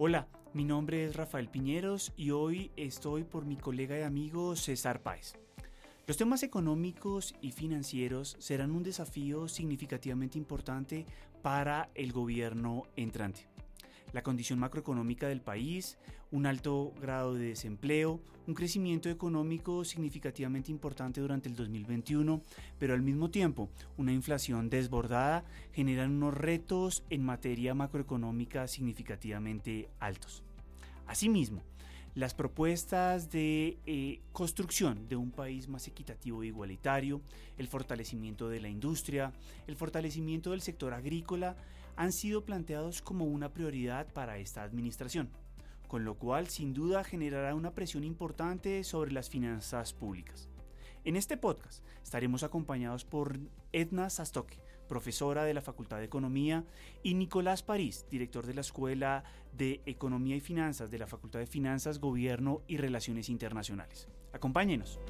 Hola, mi nombre es Rafael Piñeros y hoy estoy por mi colega y amigo César Páez. Los temas económicos y financieros serán un desafío significativamente importante para el gobierno entrante la condición macroeconómica del país, un alto grado de desempleo, un crecimiento económico significativamente importante durante el 2021, pero al mismo tiempo una inflación desbordada generan unos retos en materia macroeconómica significativamente altos. Asimismo, las propuestas de eh, construcción de un país más equitativo e igualitario, el fortalecimiento de la industria, el fortalecimiento del sector agrícola, han sido planteados como una prioridad para esta administración, con lo cual sin duda generará una presión importante sobre las finanzas públicas. En este podcast estaremos acompañados por Edna Sastoque, profesora de la Facultad de Economía, y Nicolás París, director de la Escuela de Economía y Finanzas de la Facultad de Finanzas, Gobierno y Relaciones Internacionales. Acompáñenos.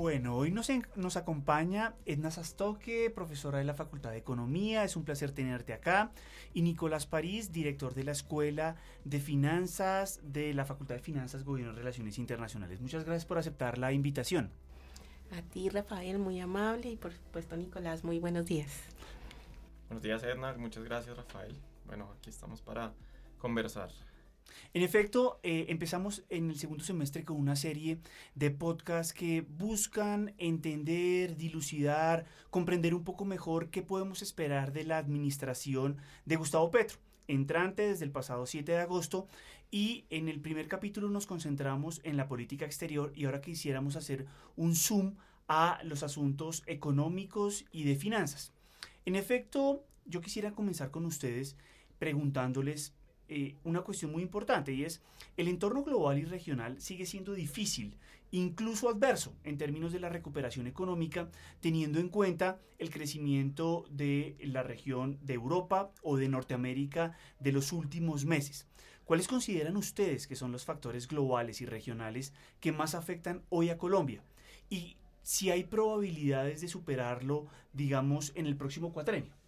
Bueno, hoy nos, nos, acompaña Edna Sastoque, profesora de la Facultad de Economía, es un placer tenerte acá, y Nicolás París, director de la Escuela de Finanzas de la Facultad de Finanzas, Gobierno y Relaciones Internacionales. Muchas gracias por aceptar la invitación. A ti, Rafael, muy amable, y por supuesto, Nicolás, muy buenos días. Buenos días, Edna, muchas gracias, Rafael. Bueno, aquí estamos para conversar en efecto, eh, empezamos en el segundo semestre con una serie de podcasts que buscan entender, dilucidar, comprender un poco mejor qué podemos esperar de la administración de Gustavo Petro entrante desde el pasado 7 de agosto y en el primer capítulo nos concentramos en la política exterior y ahora quisiéramos hacer un zoom a los asuntos económicos y de finanzas. En efecto, yo quisiera comenzar con ustedes preguntándoles eh, una cuestión muy importante y es el entorno global y regional sigue siendo difícil, incluso adverso en términos de la recuperación económica, teniendo en cuenta el crecimiento de la región de Europa o de Norteamérica de los últimos meses. ¿Cuáles consideran ustedes que son los factores globales y regionales que más afectan hoy a Colombia? Y si hay probabilidades de superarlo, digamos, en el próximo cuatrenio.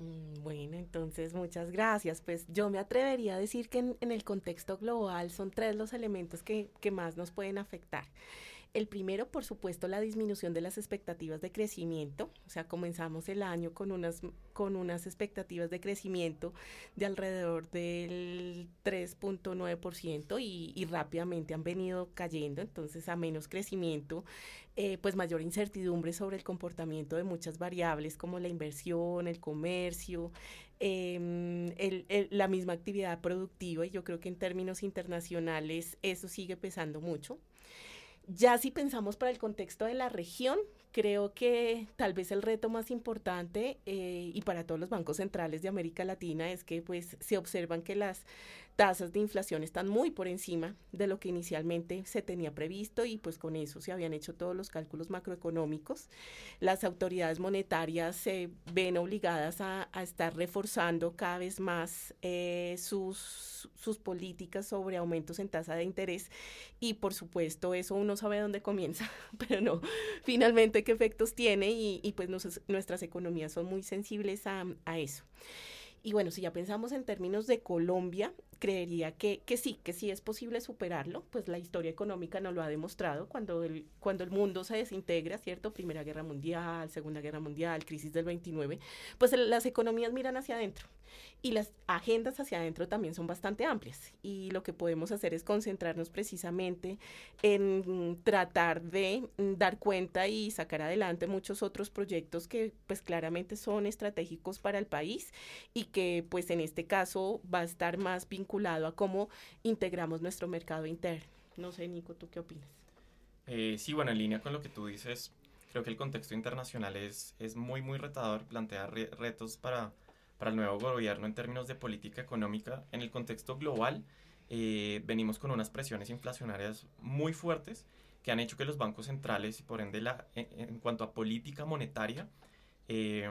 Mm, bueno, entonces muchas gracias. Pues yo me atrevería a decir que en, el contexto global son tres los elementos que, que, más nos pueden afectar. El primero, por supuesto, la disminución de las expectativas de crecimiento. O sea, comenzamos el año con unas, con unas expectativas de crecimiento de alrededor del 3.9% y, y rápidamente han venido cayendo. Entonces, a menos crecimiento, eh, pues mayor incertidumbre sobre el comportamiento de muchas variables como la inversión, el comercio, em, la misma actividad productiva. Y yo creo que en términos internacionales eso sigue pesando mucho. Ya si pensamos para el contexto de la región, creo que tal vez el reto más importante eh, y para todos los bancos centrales de América Latina es que pues se observan que las tasas de inflación están muy por encima de lo que inicialmente se tenía previsto y pues con eso se habían hecho todos los cálculos macroeconómicos. Las autoridades monetarias se ven obligadas a, estar reforzando cada vez más eh, sus, sus políticas sobre aumentos en tasa de interés y por supuesto eso uno sabe dónde comienza, pero no, finalmente qué efectos tiene y, pues nuestras economías son muy sensibles a, a eso. Y bueno, si ya pensamos en términos de Colombia, creería que, que sí, que sí es posible superarlo, pues la historia económica nos lo ha demostrado cuando el, cuando el mundo se desintegra, ¿cierto? Primera Guerra Mundial, Segunda Guerra Mundial, crisis del 29, pues las economías miran hacia adentro y las agendas hacia adentro también son bastante amplias y lo que podemos hacer es concentrarnos precisamente en tratar de dar cuenta y sacar adelante muchos otros proyectos que pues claramente son estratégicos para el país y que pues en este caso va a estar más vinculado a cómo integramos nuestro mercado interno. No sé, Nico, ¿tú qué opinas? Eh, sí, bueno, en línea con lo que tú dices, creo que el contexto internacional es, es muy, muy retador, plantea retos para, para el nuevo gobierno en términos de política económica. En el contexto global, eh, venimos con unas presiones inflacionarias muy fuertes que han hecho que los bancos centrales y por ende la, en, cuanto a política monetaria, eh,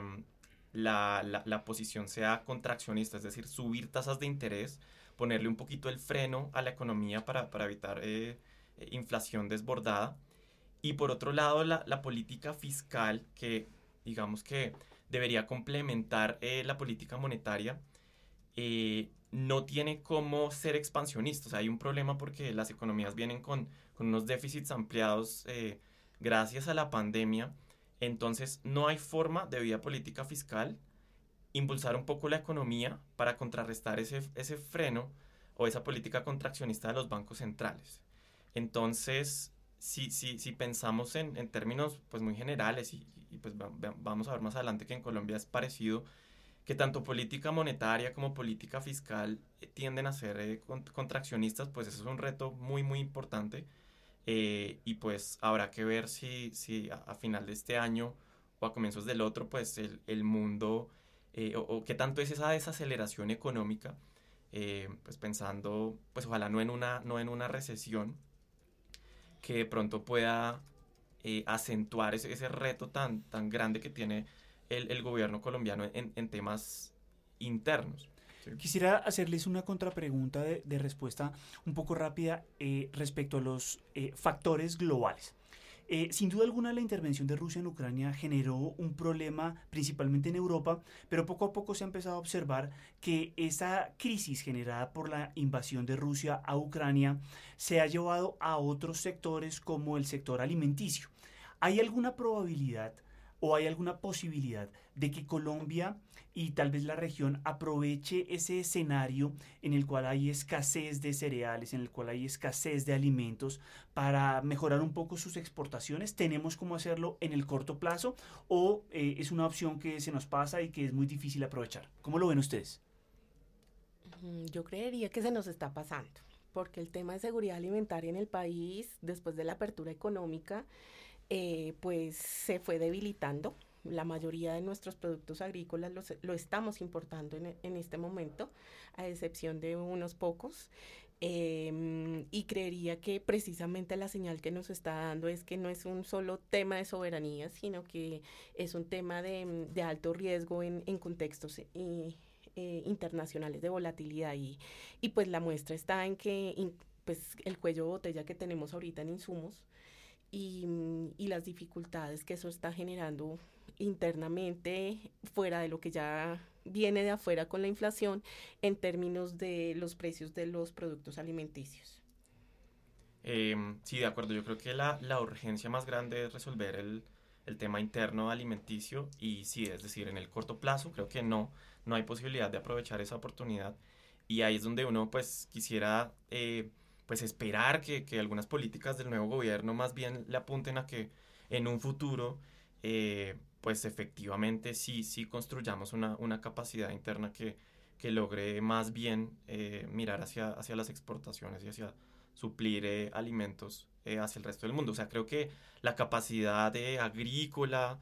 la, la, posición sea contraccionista, es decir, subir tasas de interés, ponerle un poquito el freno a la economía para, para evitar eh, inflación desbordada. Y por otro lado, la, la política fiscal que digamos que debería complementar eh, la política monetaria, eh, no tiene cómo ser expansionista. O sea, hay un problema porque las economías vienen con, con unos déficits ampliados eh, gracias a la pandemia. Entonces, no hay forma de vía política fiscal impulsar un poco la economía para contrarrestar ese, ese freno o esa política contraccionista de los bancos centrales. Entonces, si, si, si pensamos en, en, términos pues, muy generales, y, y pues vamos a ver más adelante que en Colombia es parecido, que tanto política monetaria como política fiscal eh, tienden a ser eh, contraccionistas, pues eso es un reto muy, muy importante. Eh, y pues habrá que ver si, si a, final de este año o a comienzos del otro, pues el, el mundo, o, o, qué tanto es esa desaceleración económica, pues pensando, pues ojalá no en una, no en una recesión, que de pronto pueda acentuar ese, ese, reto tan, tan grande que tiene el, el gobierno colombiano en, en temas internos. Quisiera hacerles una contrapregunta de, de respuesta un poco rápida eh, respecto a los eh, factores globales. Eh, sin duda alguna la intervención de Rusia en Ucrania generó un problema principalmente en Europa, pero poco a poco se ha empezado a observar que esa crisis generada por la invasión de Rusia a Ucrania se ha llevado a otros sectores como el sector alimenticio. ¿Hay alguna probabilidad o hay alguna posibilidad de que Colombia y tal vez la región aproveche ese escenario en el cual hay escasez de cereales, en el cual hay escasez de alimentos para mejorar un poco sus exportaciones? ¿Tenemos cómo hacerlo en el corto plazo o eh, es una opción que se nos pasa y que es muy difícil aprovechar? ¿Cómo lo ven ustedes? Yo creería que se nos está pasando, porque el tema de seguridad alimentaria en el país, después de la apertura económica, eh, pues se fue debilitando. La mayoría de nuestros productos agrícolas los, lo estamos importando en, en, este momento, a excepción de unos pocos. Eh, y creería que precisamente la señal que nos está dando es que no es un solo tema de soberanía, sino que es un tema de, de alto riesgo en, en contextos y, eh, internacionales de volatilidad. Y, y pues la muestra está en que in, pues el cuello de botella que tenemos ahorita en insumos y, y, las dificultades que eso está generando internamente fuera de lo que ya viene de afuera con la inflación en términos de los precios de los productos alimenticios. Eh, sí, de acuerdo. Yo creo que la, la urgencia más grande es resolver el, el, tema interno alimenticio y sí, es decir, en el corto plazo creo que no, no hay posibilidad de aprovechar esa oportunidad y ahí es donde uno pues quisiera eh, pues esperar que, que, algunas políticas del nuevo gobierno más bien le apunten a que en un futuro eh, pues efectivamente sí, sí construyamos una, una capacidad interna que, que logre más bien eh, mirar hacia, hacia las exportaciones y hacia suplir eh, alimentos hacia el resto del mundo. O sea, creo que la capacidad agrícola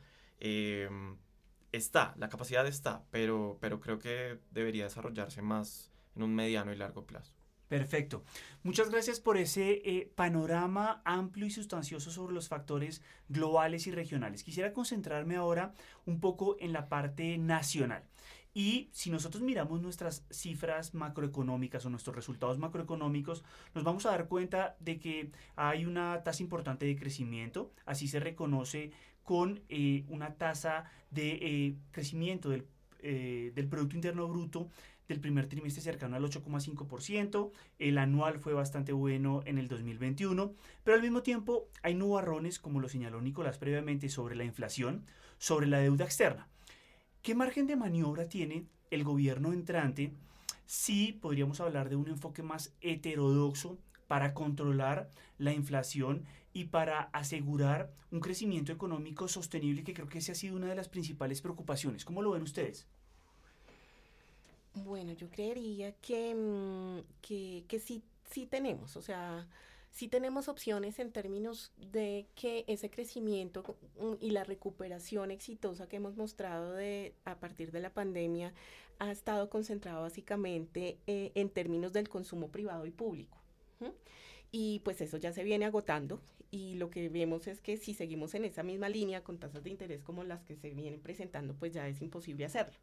está, la capacidad está, pero, pero creo que debería desarrollarse más en un mediano y largo plazo. Perfecto. Muchas gracias por ese eh, panorama amplio y sustancioso sobre los factores globales y regionales. Quisiera concentrarme ahora un poco en la parte nacional. Y si nosotros miramos nuestras cifras macroeconómicas o nuestros resultados macroeconómicos, nos vamos a dar cuenta de que hay una tasa importante de crecimiento, así se reconoce con eh, una tasa de eh, crecimiento del, del Producto Interno Bruto del primer trimestre cercano al 8,5%, el anual fue bastante bueno en el 2021, pero al mismo tiempo hay nubarrones, como lo señaló Nicolás previamente, sobre la inflación, sobre la deuda externa. ¿Qué margen de maniobra tiene el gobierno entrante si podríamos hablar de un enfoque más heterodoxo para controlar la inflación y para asegurar un crecimiento económico sostenible que creo que esa ha sido una de las principales preocupaciones? ¿Cómo lo ven ustedes? Bueno, yo creería que, mm, que, que sí, sí tenemos, o sea, sí tenemos opciones en términos de que ese crecimiento mm, y la recuperación exitosa que hemos mostrado de, a partir de la pandemia ha estado concentrado básicamente eh, en términos del consumo privado y público. Y pues eso ya se viene agotando y lo que vemos es que si seguimos en esa misma línea con tasas de interés como las que se vienen presentando, pues ya es imposible hacerlo.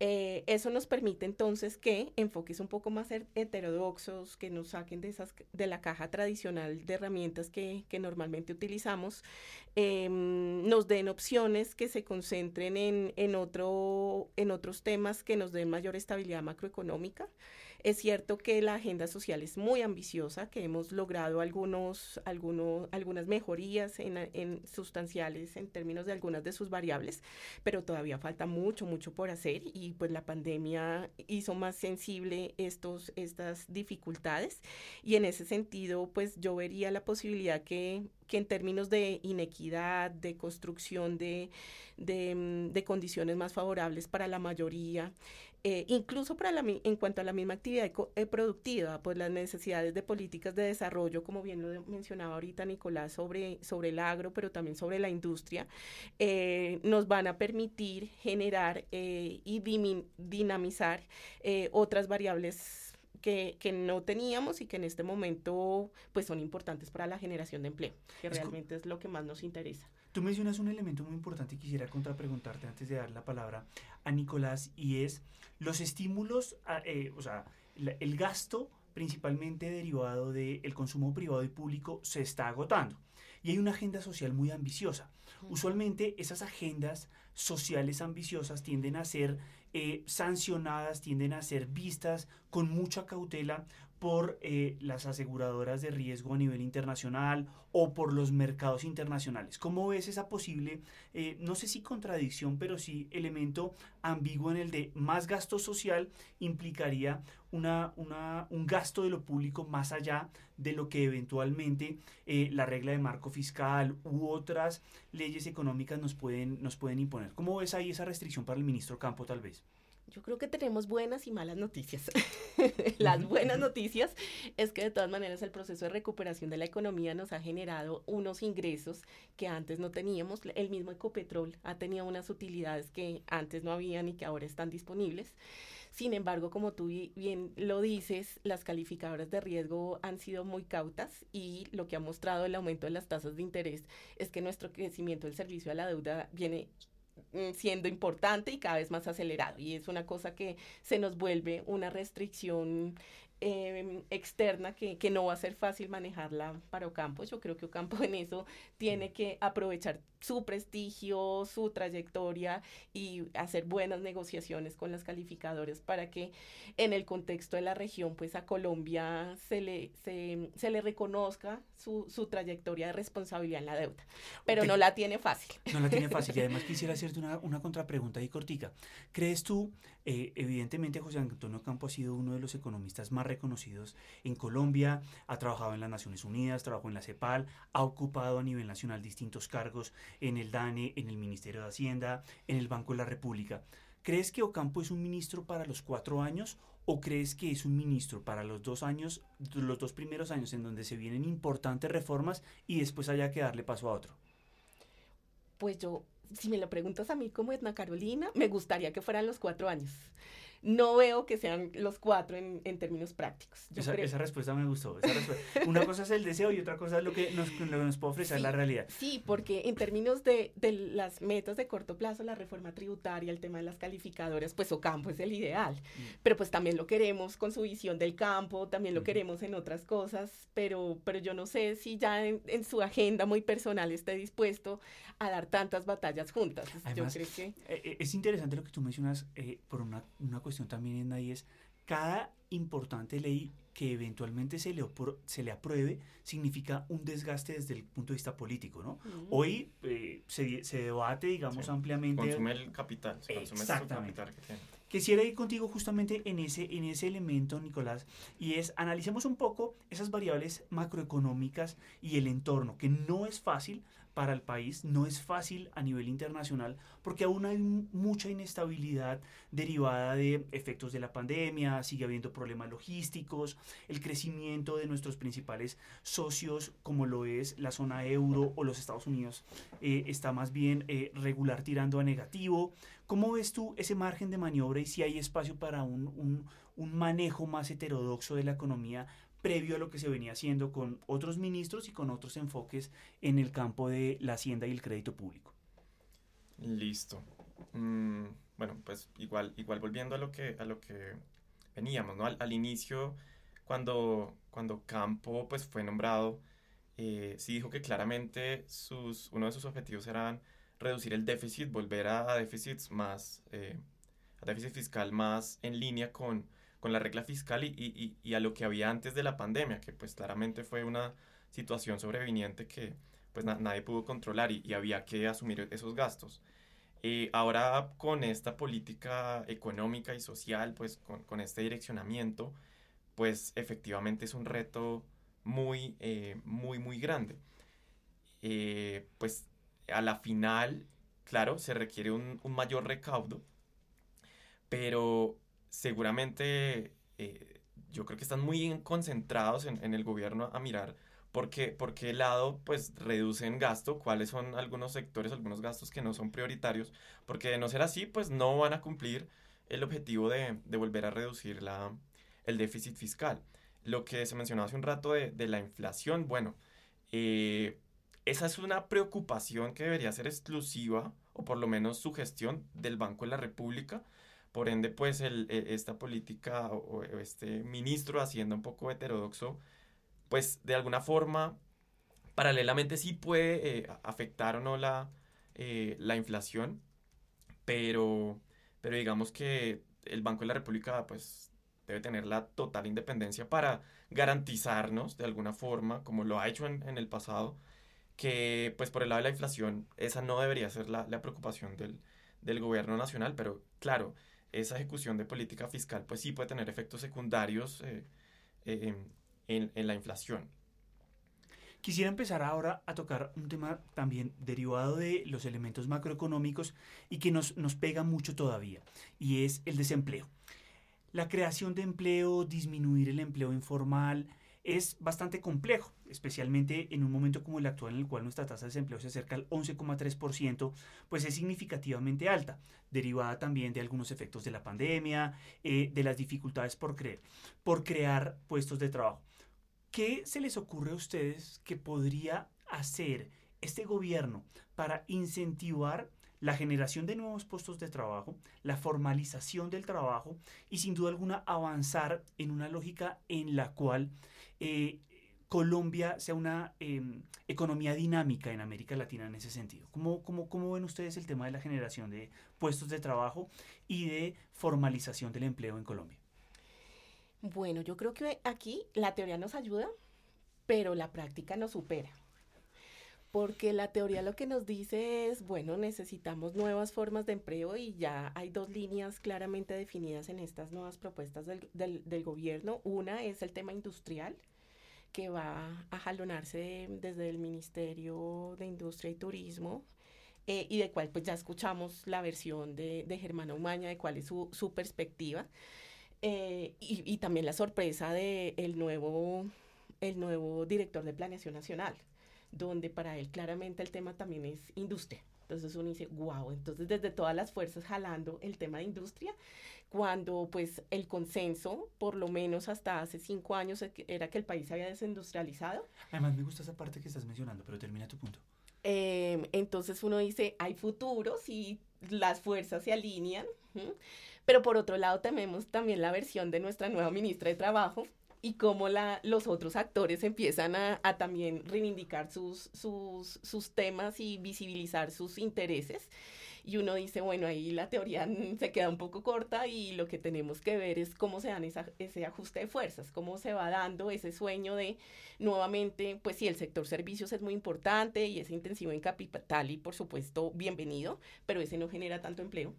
Eh, eso nos permite entonces que enfoques un poco más heterodoxos, que nos saquen de, esas, de la caja tradicional de herramientas que, que normalmente utilizamos, em, nos den opciones que se concentren en, en, otro, en otros temas que nos den mayor estabilidad macroeconómica. Es cierto que la agenda social es muy ambiciosa, que hemos logrado algunos, algunos, algunas mejorías en, sustanciales en términos de algunas de sus variables, pero todavía falta mucho, mucho por hacer y pues la pandemia hizo más sensible estos, estas dificultades. Y en ese sentido pues yo vería la posibilidad que, que en términos de inequidad, de construcción de, de, de condiciones más favorables para la mayoría, eh, incluso para la, en cuanto a la misma actividad eh, productiva, pues las necesidades de políticas de desarrollo, como bien lo mencionaba ahorita Nicolás, sobre, sobre el agro, pero también sobre la industria, eh, nos van a permitir generar y dinamizar otras variables que, que, no teníamos y que en este momento pues son importantes para la generación de empleo, que realmente es lo que más nos interesa. Tú mencionas un elemento muy importante y quisiera contrapreguntarte antes de dar la palabra a Nicolás y es los estímulos, eh, o sea, el gasto principalmente derivado del consumo privado y público se está agotando. Y hay una agenda social muy ambiciosa. Usualmente esas agendas sociales ambiciosas tienden a ser eh, sancionadas, tienden a ser vistas con mucha cautela por eh, las aseguradoras de riesgo a nivel internacional o por los mercados internacionales. ¿Cómo ves esa posible, eh, no sé si contradicción, pero sí elemento ambiguo en el de más gasto social implicaría una, un gasto de lo público más allá de lo que eventualmente eh, la regla de marco fiscal u otras leyes económicas nos pueden, nos pueden imponer? ¿Cómo ves ahí esa restricción para el ministro Campo tal vez? Yo creo que tenemos buenas y malas noticias. Las buenas noticias es que de todas maneras el proceso de recuperación de la economía nos ha generado unos ingresos que antes no teníamos. El mismo Ecopetrol ha tenido unas utilidades que antes no habían y que ahora están disponibles. Sin embargo, como tú bien lo dices, las calificadoras de riesgo han sido muy cautas y lo que ha mostrado el aumento de las tasas de interés es que nuestro crecimiento del servicio a la deuda viene siendo importante y cada vez más acelerado. Y es una cosa que se nos vuelve una restricción Em, externa que, que, no va a ser fácil manejarla para Ocampo. Yo creo que Ocampo en eso tiene que aprovechar su prestigio, su trayectoria y hacer buenas negociaciones con las calificadoras para que en el contexto de la región, pues a Colombia se le, se, se le reconozca su, su, trayectoria de responsabilidad en la deuda. Pero no la tiene fácil. No la tiene fácil. Y además quisiera hacerte una, una contrapregunta y cortica. ¿Crees tú, eh, evidentemente José Antonio Ocampo ha sido uno de los economistas más reconocidos en Colombia, ha trabajado en las Naciones Unidas, trabajó en la CEPAL, ha ocupado a nivel nacional distintos cargos en el DANE, en el Ministerio de Hacienda, en el Banco de la República. ¿Crees que Ocampo es un ministro para los cuatro años o crees que es un ministro para los dos años, los dos primeros años en donde se vienen importantes reformas y después haya que darle paso a otro? Pues yo, si me lo preguntas a mí como Edna Carolina, me gustaría que fueran los cuatro años no veo que sean los cuatro en, en términos prácticos. Esa, esa, respuesta me gustó. Una cosa es el deseo y otra cosa es lo que nos, lo que nos puede ofrecer la realidad. Sí, porque en términos de, de, las metas de corto plazo, la reforma tributaria, el tema de las calificadoras, pues Ocampo es el ideal. Mm. Pero pues también lo queremos con su visión del campo, también lo queremos en otras cosas, pero, pero yo no sé si ya en, en, su agenda muy personal esté dispuesto a dar tantas batallas juntas. yo creo que... Eh, eh, es interesante lo que tú mencionas eh, por una, una cuestión también en ahí es cada importante ley que eventualmente se le, se le apruebe significa un desgaste desde el punto de vista político, ¿no? Hoy eh, se, se, debate, digamos, ampliamente... Consume el capital, se consume Exactamente. capital que tiene. Quisiera ir contigo justamente en ese, en ese elemento, Nicolás, y es analicemos un poco esas variables macroeconómicas y el entorno, que no es fácil, para el país, no es fácil a nivel internacional porque aún hay mucha inestabilidad derivada de efectos de la pandemia, sigue habiendo problemas logísticos, el crecimiento de nuestros principales socios como lo es la zona euro o los Estados Unidos eh, está más bien eh, regular tirando a negativo. ¿Cómo ves tú ese margen de maniobra y si hay espacio para un, un, un manejo más heterodoxo de la economía previo a lo que se venía haciendo con otros ministros y con otros enfoques en el campo de la hacienda y el crédito público. Listo. Mm, bueno, pues igual, igual volviendo a lo que, a lo que veníamos, ¿no? Al, inicio, cuando, cuando Campo pues, fue nombrado, eh, sí dijo que claramente sus, uno de sus objetivos eran reducir el déficit, volver a, déficits más, eh, a déficit fiscal más en línea con, con la regla fiscal y, y, y, a lo que había antes de la pandemia, que pues claramente fue una situación sobreviniente que pues nadie pudo controlar y, había que asumir esos gastos. Eh, ahora con esta política económica y social, pues con, con este direccionamiento, pues efectivamente es un reto muy, eh, muy, muy grande. Eh, pues a la final, claro, se requiere un, un mayor recaudo, pero seguramente yo creo que están muy concentrados en, en el gobierno a mirar por qué, por qué lado pues reducen gasto, cuáles son algunos sectores, algunos gastos que no son prioritarios, porque de no ser así pues no van a cumplir el objetivo de, de volver a reducir la, el déficit fiscal. Lo que se mencionó hace un rato de, de la inflación, bueno, eh, esa es una preocupación que debería ser exclusiva, o por lo menos su gestión del Banco de la República. Por ende, pues el, e, esta política o, este ministro de Hacienda un poco heterodoxo pues de alguna forma, paralelamente sí puede eh, afectar o no la, eh, la inflación, pero, pero digamos que el Banco de la República pues debe tener la total independencia para garantizarnos de alguna forma, como lo ha hecho en, en el pasado, que pues por el lado de la inflación esa no debería ser la, la preocupación del, del, gobierno nacional, pero claro, esa ejecución de política fiscal pues sí puede tener efectos secundarios eh, eh, en, la inflación. Quisiera empezar ahora a tocar un tema también derivado de los elementos macroeconómicos y que nos, nos pega mucho todavía, y es el desempleo. La creación de empleo, disminuir el empleo informal, es bastante complejo, especialmente en un momento como el actual en el cual nuestra tasa de desempleo se acerca al 11,3%, pues es significativamente alta, derivada también de algunos efectos de la pandemia, eh, de las dificultades por, por crear puestos de trabajo. ¿Qué se les ocurre a ustedes que podría hacer este gobierno para incentivar la generación de nuevos puestos de trabajo, la formalización del trabajo y sin duda alguna avanzar en una lógica en la cual eh, Colombia sea una em, economía dinámica en América Latina en ese sentido. ¿Cómo, cómo, ¿Cómo ven ustedes el tema de la generación de puestos de trabajo y de formalización del empleo en Colombia? Bueno, yo creo que aquí la teoría nos ayuda, pero la práctica nos supera. Porque la teoría lo que nos dice es, bueno, necesitamos nuevas formas de empleo y ya hay dos líneas claramente definidas en estas nuevas propuestas del, del, gobierno. Una es el tema industrial, que va a jalonarse desde el Ministerio de Industria y Turismo, eh, y de cual pues ya escuchamos la versión de, de Germana Umaña, de cuál es su, su perspectiva, eh, y, y, también la sorpresa del el nuevo, el nuevo director de Planeación Nacional, donde para él claramente el tema también es industria. Entonces uno dice, wow, entonces desde todas las fuerzas jalando el tema de industria, cuando pues el consenso, por lo menos hasta hace cinco años, era que el país se había desindustrializado. Además me gusta esa parte que estás mencionando, pero termina tu punto. Eh, entonces uno dice, hay futuros y las fuerzas se alinean, pero por otro lado tenemos también la versión de nuestra nueva ministra de Trabajo, y cómo la, los otros actores empiezan a, a también reivindicar sus, sus, sus, temas y visibilizar sus intereses. Y uno dice, bueno, ahí la teoría se queda un poco corta y lo que tenemos que ver es cómo se dan esa, ese ajuste de fuerzas, cómo se va dando ese sueño de nuevamente, pues sí, el sector servicios es muy importante y es intensivo en capital y por supuesto bienvenido, pero ese no genera tanto empleo.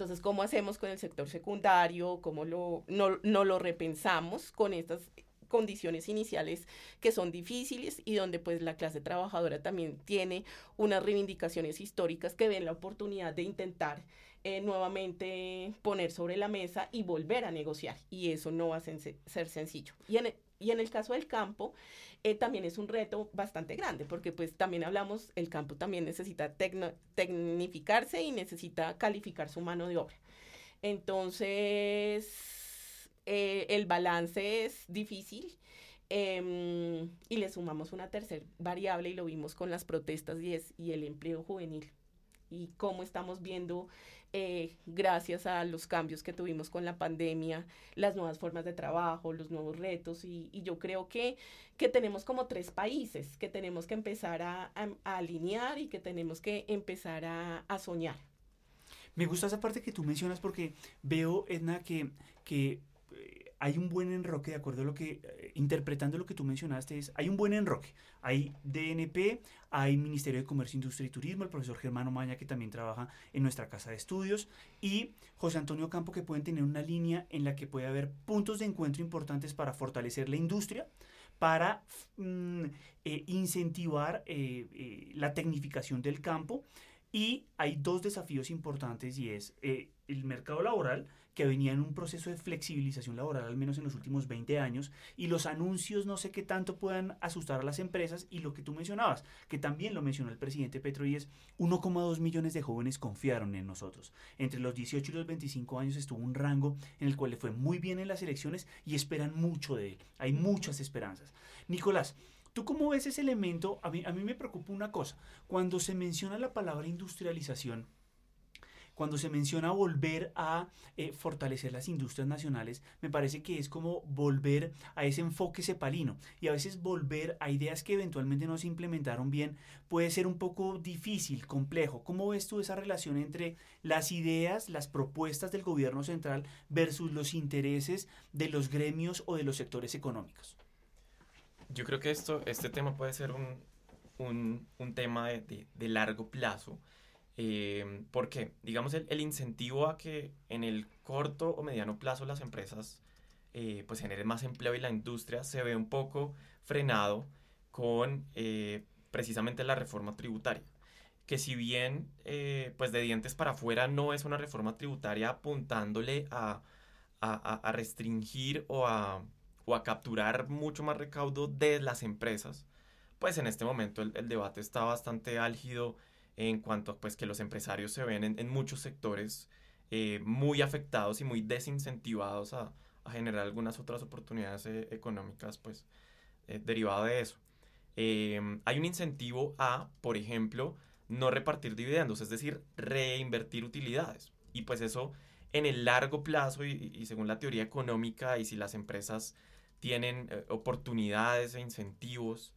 Entonces, ¿cómo hacemos con el sector secundario? ¿Cómo lo, no, lo repensamos con estas condiciones iniciales que son difíciles y donde pues la clase trabajadora también tiene unas reivindicaciones históricas que ven la oportunidad de intentar eh, nuevamente poner sobre la mesa y volver a negociar y eso no va a ser, sencillo. Y en, y en el caso del campo, eh, también es un reto bastante grande, porque pues también hablamos, el campo también necesita tecnificarse y necesita calificar su mano de obra. Entonces, eh, el balance es difícil. Em, y le sumamos una tercera variable y lo vimos con las protestas y es y el empleo juvenil y cómo estamos viendo, eh, gracias a los cambios que tuvimos con la pandemia, las nuevas formas de trabajo, los nuevos retos. Y, yo creo que, que tenemos como tres países que tenemos que empezar a, alinear y que tenemos que empezar a, a soñar. Me gusta esa parte que tú mencionas porque veo, Edna, que, que hay un buen enroque, de acuerdo a lo que, eh, interpretando lo que tú mencionaste, es, hay un buen enroque. Hay DNP, hay Ministerio de Comercio, Industria y Turismo, el profesor Germano Maña, que también trabaja en nuestra casa de estudios, y José Antonio Campo, que pueden tener una línea en la que puede haber puntos de encuentro importantes para fortalecer la industria, para mm, eh, incentivar la tecnificación del campo y hay dos desafíos importantes y es eh, el mercado laboral, que venía en un proceso de flexibilización laboral al menos en los últimos 20 años, y los anuncios no sé qué tanto puedan asustar a las empresas, y lo que tú mencionabas, que también lo mencionó el presidente Petro, y es 1,2 millones de jóvenes confiaron en nosotros. Entre los 18 y los 25 años estuvo un rango en el cual le fue muy bien en las elecciones y esperan mucho de él. Hay muchas esperanzas. Nicolás, ¿Tú cómo ves ese elemento? A mí, a mí me preocupa una cosa. Cuando se menciona la palabra industrialización, cuando se menciona volver a eh, fortalecer las industrias nacionales, me parece que es como volver a ese enfoque cepalino y a veces volver a ideas que eventualmente no se implementaron bien puede ser un poco difícil, complejo. ¿Cómo ves tú esa relación entre las ideas, las propuestas del gobierno central versus los intereses de los gremios o de los sectores económicos? yo creo que esto, este tema puede ser un, un, tema de, largo plazo. Eh, porque, digamos, el, el, incentivo a que en el corto o mediano plazo las empresas eh, pues generen más empleo y la industria se ve un poco frenado con eh, precisamente la reforma tributaria. Que si bien, eh, pues de dientes para afuera no es una reforma tributaria apuntándole a, a, a restringir o a o a capturar mucho más recaudo de las empresas, pues en este momento el, debate está bastante álgido en cuanto pues, que los empresarios se ven en, muchos sectores eh, muy afectados y muy desincentivados a, generar algunas otras oportunidades eh, económicas pues eh, derivado de eso. Em, hay un incentivo a, por ejemplo, no repartir dividendos, es decir, reinvertir utilidades. Y pues eso en el largo plazo y, según la teoría económica y si las empresas tienen eh, oportunidades e incentivos,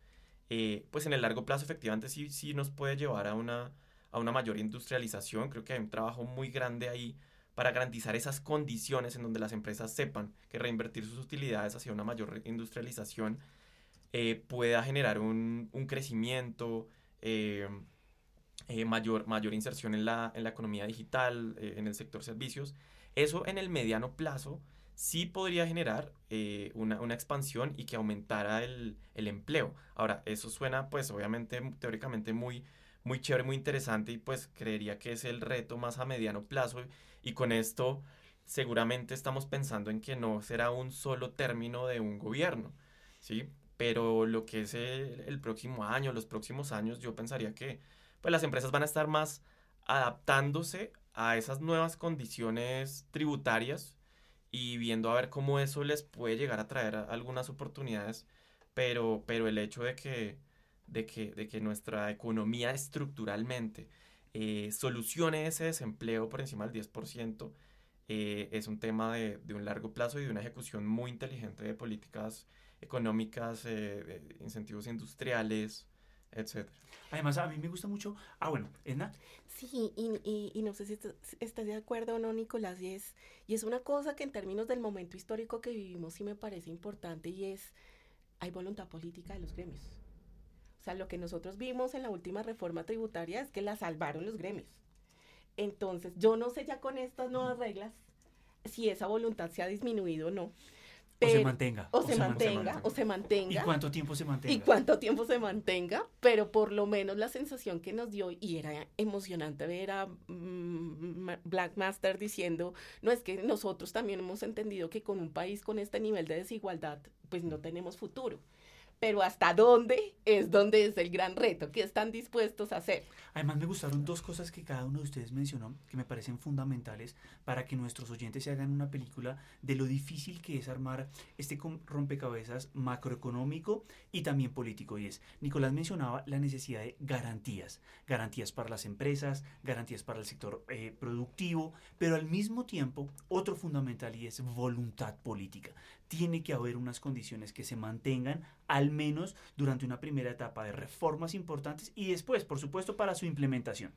eh, pues en el largo plazo efectivamente sí, sí nos puede llevar a una, a una mayor industrialización. Creo que hay un trabajo muy grande ahí para garantizar esas condiciones en donde las empresas sepan que reinvertir sus utilidades hacia una mayor industrialización eh, pueda generar un, un crecimiento, mayor, mayor inserción en la, en la economía digital, en el sector servicios. Eso en el mediano plazo sí podría generar eh, una, expansión y que aumentara el, empleo. Ahora, eso suena pues obviamente teóricamente muy, muy chévere, muy interesante y pues creería que es el reto más a mediano plazo y con esto seguramente estamos pensando en que no será un solo término de un gobierno, ¿sí? Pero lo que es el, el próximo año, los próximos años, yo pensaría que pues las empresas van a estar más adaptándose a esas nuevas condiciones tributarias y viendo a ver cómo eso les puede llegar a traer algunas oportunidades, pero, pero el hecho de que, de que, de que nuestra economía estructuralmente eh, solucione ese desempleo por encima del 10%, eh, es un tema de, de, un largo plazo y de una ejecución muy inteligente de políticas económicas, eh, de incentivos industriales, etcétera. Además, a mí me gusta mucho. Ah, bueno, Edna. Sí, y, y, no sé si estás de acuerdo o no, Nicolás, y es, y es una cosa que en términos del momento histórico que vivimos sí me parece importante, y es, hay voluntad política de los gremios. O sea, lo que nosotros vimos en la última reforma tributaria es que la salvaron los gremios. Entonces, yo no sé ya con estas nuevas reglas si esa voluntad se ha disminuido o no o se mantenga. O, se, mantenga, o se mantenga. ¿Y cuánto tiempo se mantenga? Y cuánto tiempo se mantenga, pero por lo menos la sensación que nos dio, y era emocionante ver a mm, Black Master diciendo, no es que nosotros también hemos entendido que con un país con este nivel de desigualdad, pues no tenemos futuro pero hasta dónde es donde es el gran reto, qué están dispuestos a hacer. Además me gustaron dos cosas que cada uno de ustedes mencionó que me parecen fundamentales para que nuestros oyentes se hagan una película de lo difícil que es armar este rompecabezas macroeconómico y también político. Y es, Nicolás mencionaba la necesidad de garantías, garantías para las empresas, garantías para el sector eh, productivo, pero al mismo tiempo otro fundamental y es voluntad política tiene que haber unas condiciones que se mantengan al menos durante una primera etapa de reformas importantes y después, por supuesto, para su implementación.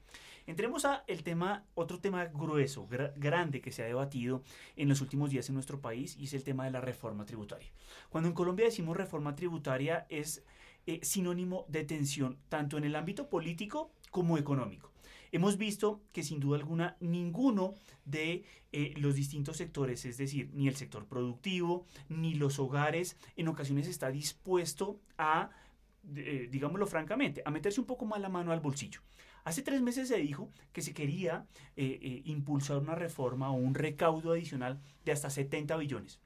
Entremos a el tema, otro tema grueso, grande que se ha debatido en los últimos días en nuestro país y es el tema de la reforma tributaria. Cuando en Colombia decimos reforma tributaria es eh, sinónimo de tensión tanto en el ámbito político como económico. Hemos visto que sin duda alguna ninguno de eh, los distintos sectores, es decir, ni el sector productivo, ni los hogares, en ocasiones está dispuesto a, eh, digámoslo francamente, a meterse un poco más la mano al bolsillo. Hace tres meses se dijo que se quería eh, impulsar una reforma o un recaudo adicional de hasta 70 billones.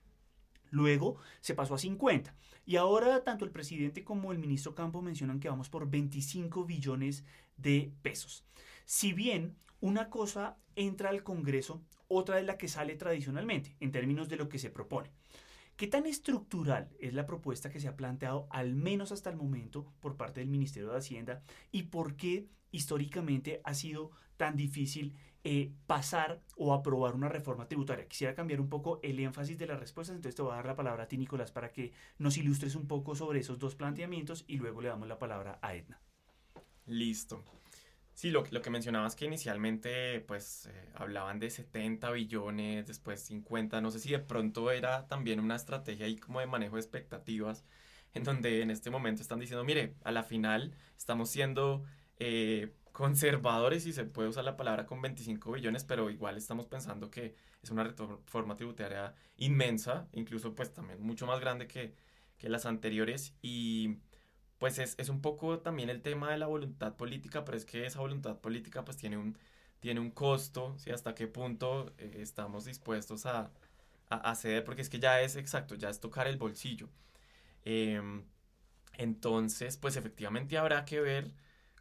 Luego se pasó a 50. Y ahora tanto el presidente como el ministro Campo mencionan que vamos por 25 billones de pesos. Si bien una cosa entra al Congreso, otra es la que sale tradicionalmente, en términos de lo que se propone. ¿Qué tan estructural es la propuesta que se ha planteado, al menos hasta el momento, por parte del Ministerio de Hacienda? ¿Y por qué históricamente ha sido tan difícil eh, pasar o aprobar una reforma tributaria? Quisiera cambiar un poco el énfasis de las respuestas, entonces te voy a dar la palabra a ti, Nicolás, para que nos ilustres un poco sobre esos dos planteamientos y luego le damos la palabra a Edna. Listo. Sí, lo, lo que mencionabas que inicialmente pues eh, hablaban de 70 billones, después 50, no sé si de pronto era también una estrategia ahí como de manejo de expectativas, en donde en este momento están diciendo, mire, a la final estamos siendo eh, conservadores, y se puede usar la palabra con 25 billones, pero igual estamos pensando que es una reforma tributaria inmensa, incluso pues también mucho más grande que, que las anteriores y pues es, es, un poco también el tema de la voluntad política, pero es que esa voluntad política pues tiene un, tiene un costo, ¿sí? Hasta qué punto eh, estamos dispuestos a, a, ceder, porque es que ya es exacto, ya es tocar el bolsillo. Em, entonces, pues efectivamente habrá que ver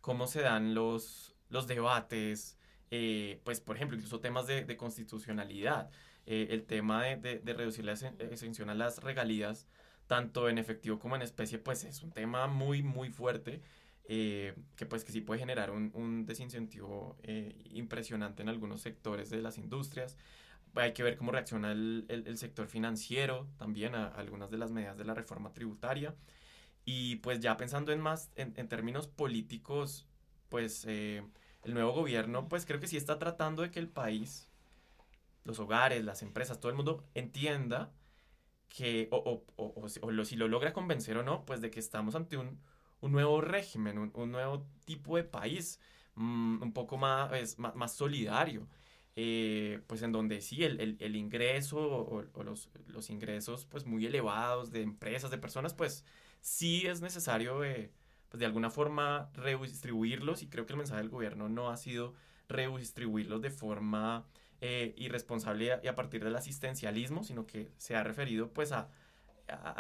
cómo se dan los, los debates, eh, pues por ejemplo, incluso temas de, constitucionalidad, eh, el tema de, de, de reducir la exención a las regalías tanto en efectivo como en especie, pues es un tema muy, muy fuerte. Eh, que pues que sí puede generar un, un desincentivo eh, impresionante en algunos sectores de las industrias. Hay que ver cómo reacciona el, el, sector financiero también a, algunas de las medidas de la reforma tributaria. Y pues ya pensando en más, en, en términos políticos, pues eh, el nuevo gobierno pues creo que sí está tratando de que el país, los hogares, las empresas, todo el mundo entienda que, o, o, o, si lo logra convencer o no, pues de que estamos ante un, un nuevo régimen, un, un, nuevo tipo de país, mm, un poco más, es, más, más, solidario, eh, pues en donde sí, el, el, el ingreso o, los, los, ingresos pues muy elevados de empresas, de personas, pues sí es necesario eh, pues de alguna forma redistribuirlos y creo que el mensaje del gobierno no ha sido redistribuirlos de forma eh, irresponsable y a partir del asistencialismo, sino que se ha referido pues a,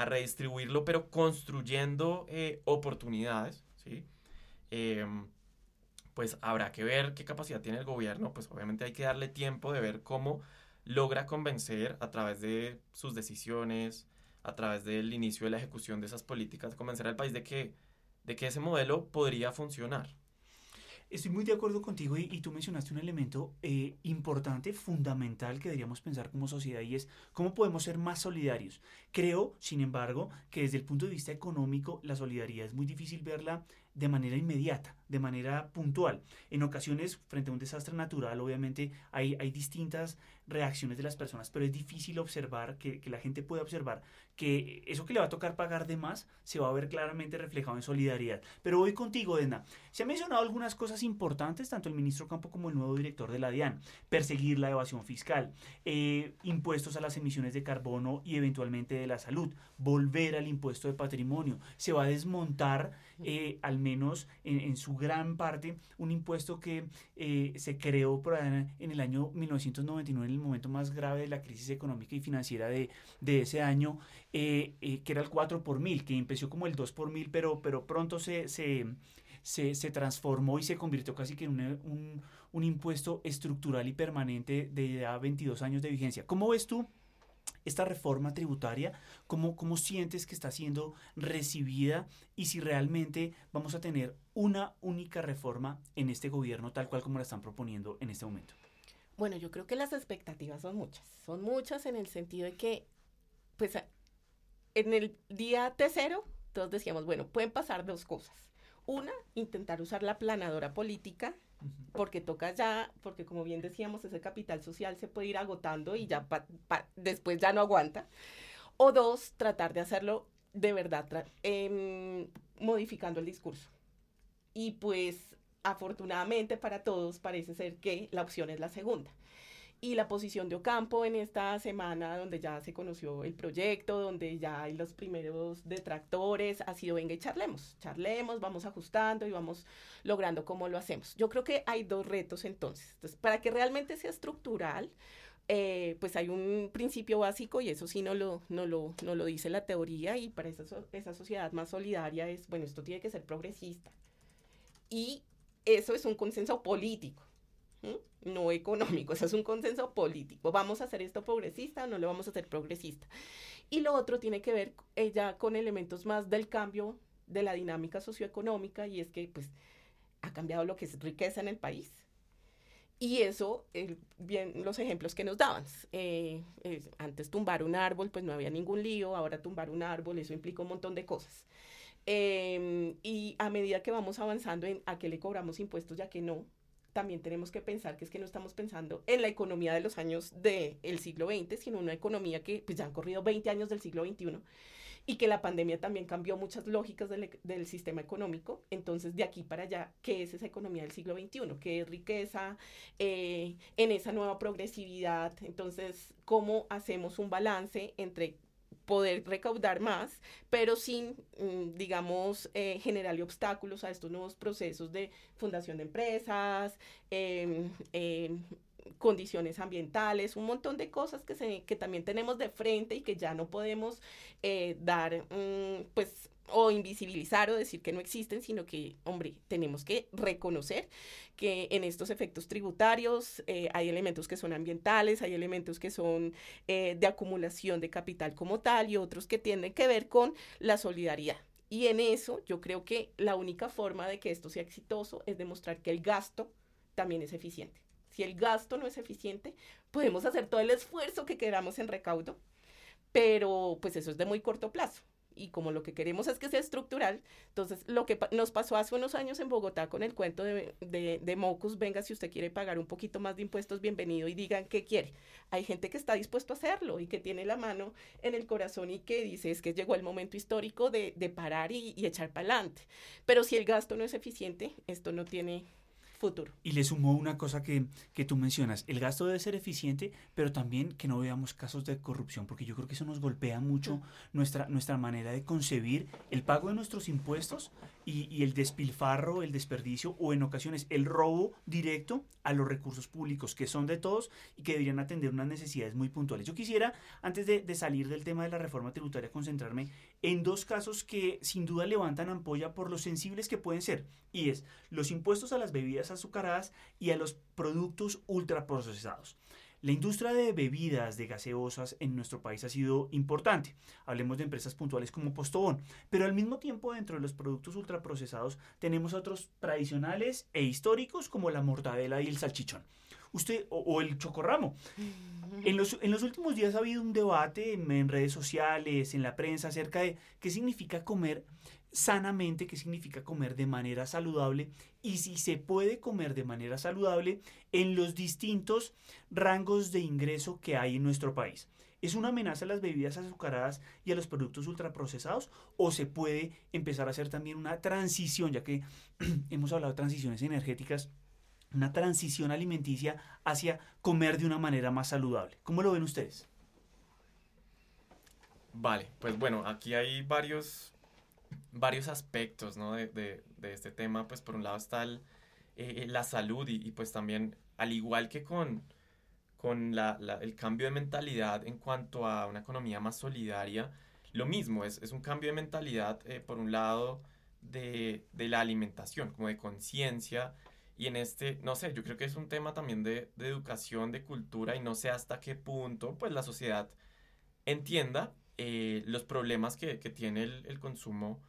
redistribuirlo, pero construyendo eh, oportunidades, ¿sí? Em, pues habrá que ver qué capacidad tiene el gobierno, pues obviamente hay que darle tiempo de ver cómo logra convencer a través de sus decisiones, a través del inicio de la ejecución de esas políticas, convencer al país de que, de que ese modelo podría funcionar. Estoy muy de acuerdo contigo y, tú mencionaste un elemento eh, importante, fundamental que deberíamos pensar como sociedad y es cómo podemos ser más solidarios. Creo, sin embargo, que desde el punto de vista económico la solidaridad es muy difícil verla de manera inmediata, de manera puntual. En ocasiones, frente a un desastre natural, obviamente hay, distintas reacciones de las personas, pero es difícil observar, que, la gente pueda observar, que eso que le va a tocar pagar de más se va a ver claramente reflejado en solidaridad. Pero voy contigo, Edna. Se han mencionado algunas cosas importantes, tanto el ministro Campo como el nuevo director de la DIAN. Perseguir la evasión fiscal, eh, impuestos a las emisiones de carbono y eventualmente de la salud, volver al impuesto de patrimonio. Se va a desmontar eh, al menos en, su gran parte, un impuesto que eh, se creó por en el año 1999 en el momento más grave de la crisis económica y financiera de ese año, eh, eh, que era el 4 por mil, que empezó como el 2 por mil, pero, pero pronto se, se, se, se transformó y se convirtió casi que en un, un, impuesto estructural y permanente de ya 22 años de vigencia. ¿Cómo ves tú? esta reforma tributaria, ¿cómo, ¿cómo sientes que está siendo recibida y si realmente vamos a tener una única reforma en este gobierno tal cual como la están proponiendo en este momento? Bueno, yo creo que las expectativas son muchas. Son muchas en el sentido de que, pues, en el día T0, todos decíamos, bueno, pueden pasar dos cosas. Una, intentar usar la planadora política, porque toca ya, porque como bien decíamos, ese capital social se puede ir agotando y ya después ya no aguanta. O dos, tratar de hacerlo de verdad, em, modificando el discurso. Y pues afortunadamente para todos parece ser que la opción es la segunda. Y la posición de Ocampo en esta semana, donde ya se conoció el proyecto, donde ya hay los primeros detractores, ha sido, venga y charlemos, charlemos, vamos ajustando y vamos logrando cómo lo hacemos. Yo creo que hay dos retos entonces. Entonces, para que realmente sea estructural, eh, pues hay un principio básico y eso sí no lo, no lo, no lo dice la teoría y para esa, esa sociedad más solidaria es, bueno, esto tiene que ser progresista. Y eso es un consenso político, no económico, eso es un consenso político. ¿Vamos a hacer esto progresista o no lo vamos a hacer progresista? Y lo otro tiene que ver ella con elementos más del cambio de la dinámica socioeconómica y es que pues ha cambiado lo que es riqueza en el país. Y eso, bien, los ejemplos que nos daban. Eh, antes tumbar un árbol, pues no había ningún lío, ahora tumbar un árbol, eso implica un montón de cosas. Em, y a medida que vamos avanzando en a qué le cobramos impuestos ya que no, también tenemos que pensar que es que no estamos pensando en la economía de los años del siglo XX, sino una economía que pues ya han corrido 20 años del siglo XXI y que la pandemia también cambió muchas lógicas del, del, sistema económico. Entonces, de aquí para allá, ¿qué es esa economía del siglo XXI? ¿Qué es riqueza eh, en esa nueva progresividad? Entonces, ¿cómo hacemos un balance entre poder recaudar más, pero sin, mm, digamos, eh, generarle obstáculos a estos nuevos procesos de fundación de empresas, em, em, condiciones ambientales, un montón de cosas que, se, que también tenemos de frente y que ya no podemos eh, dar, mm, pues, o invisibilizar o decir que no existen, sino que, hombre, tenemos que reconocer que en estos efectos tributarios eh, hay elementos que son ambientales, hay elementos que son eh, de acumulación de capital como tal y otros que tienen que ver con la solidaridad. Y en eso yo creo que la única forma de que esto sea exitoso es demostrar que el gasto también es eficiente. Si el gasto no es eficiente, podemos hacer todo el esfuerzo que queramos en recaudo, pero pues eso es de muy corto plazo y como lo que queremos es que sea estructural, entonces lo que nos pasó hace unos años en Bogotá con el cuento de, de, de, Mocus, venga, si usted quiere pagar un poquito más de impuestos, bienvenido y digan qué quiere. Hay gente que está dispuesto a hacerlo y que tiene la mano en el corazón y que dice es que llegó el momento histórico de, de parar y, y echar para adelante. Pero si el gasto no es eficiente, esto no tiene futuro. Y le sumo una cosa que, que, tú mencionas, el gasto debe ser eficiente, pero también que no veamos casos de corrupción, porque yo creo que eso nos golpea mucho mm. nuestra, nuestra manera de concebir el pago de nuestros impuestos y, y, el despilfarro, el desperdicio o en ocasiones el robo directo a los recursos públicos que son de todos y que deberían atender unas necesidades muy puntuales. Yo quisiera, antes de, salir del tema de la reforma tributaria, concentrarme en dos casos que sin duda levantan ampolla por lo sensibles que pueden ser, y es los impuestos a las bebidas azucaradas y a los productos ultraprocesados. La industria de bebidas, de gaseosas en nuestro país ha sido importante. Hablemos de empresas puntuales como Postobón. Pero al mismo tiempo, dentro de los productos ultraprocesados, tenemos otros tradicionales e históricos como la mortadela y el salchichón usted o, el chocorramo. En los, en los, últimos días ha habido un debate en, redes sociales, en la prensa, acerca de qué significa comer sanamente, qué significa comer de manera saludable y si se puede comer de manera saludable en los distintos rangos de ingreso que hay en nuestro país. ¿Es una amenaza a las bebidas azucaradas y a los productos ultraprocesados? ¿O se puede empezar a hacer también una transición, ya que hemos hablado de transiciones energéticas? una transición alimenticia hacia comer de una manera más saludable. ¿Cómo lo ven ustedes? Vale, pues bueno, aquí hay varios, varios aspectos ¿no? de, de, de, este tema. Pues por un lado está el, eh, la salud y, y, pues también, al igual que con, con el cambio de mentalidad en cuanto a una economía más solidaria, lo mismo, es, un cambio de mentalidad, eh, por un lado, de, la alimentación, como de conciencia, y en este, no sé, yo creo que es un tema también de, educación, de cultura, y no sé hasta qué punto, pues la sociedad entienda eh, los problemas que, tiene el, consumo,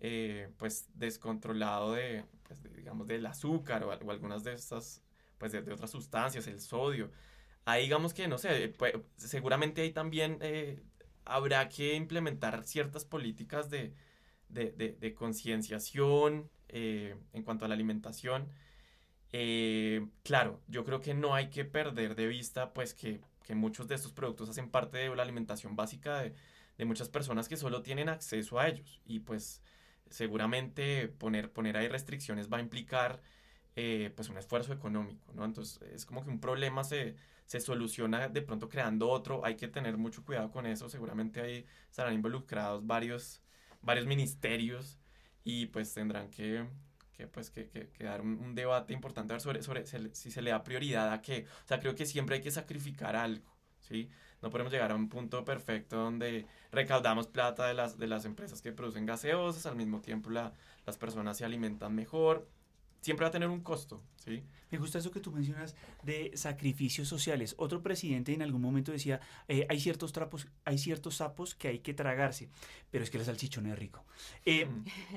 eh, pues descontrolado de, pues, digamos, del azúcar o, algunas de estas, pues de, otras sustancias, el sodio. Ahí digamos que, no sé, pues, seguramente ahí también habrá que implementar ciertas políticas de, concienciación eh, en cuanto a la alimentación. Eh, claro, yo creo que no hay que perder de vista pues que, muchos de estos productos hacen parte de la alimentación básica de, muchas personas que solo tienen acceso a ellos y pues seguramente poner, poner ahí restricciones va a implicar eh, pues un esfuerzo económico, ¿no? Entonces es como que un problema se, se soluciona de pronto creando otro, hay que tener mucho cuidado con eso, seguramente ahí estarán involucrados varios, varios ministerios y pues tendrán que, que pues que, que, dar un, debate importante sobre, sobre si se le da prioridad a qué, o sea, creo que siempre hay que sacrificar algo, ¿sí? No podemos llegar a un punto perfecto donde recaudamos plata de las, de las empresas que producen gaseosas, al mismo tiempo la, las personas se alimentan mejor, siempre va a tener un costo, ¿sí? Me gusta eso que tú mencionas de sacrificios sociales. Otro presidente en algún momento decía, eh, hay ciertos trapos, hay ciertos sapos que hay que tragarse, pero es que el salchichón es rico. Eh,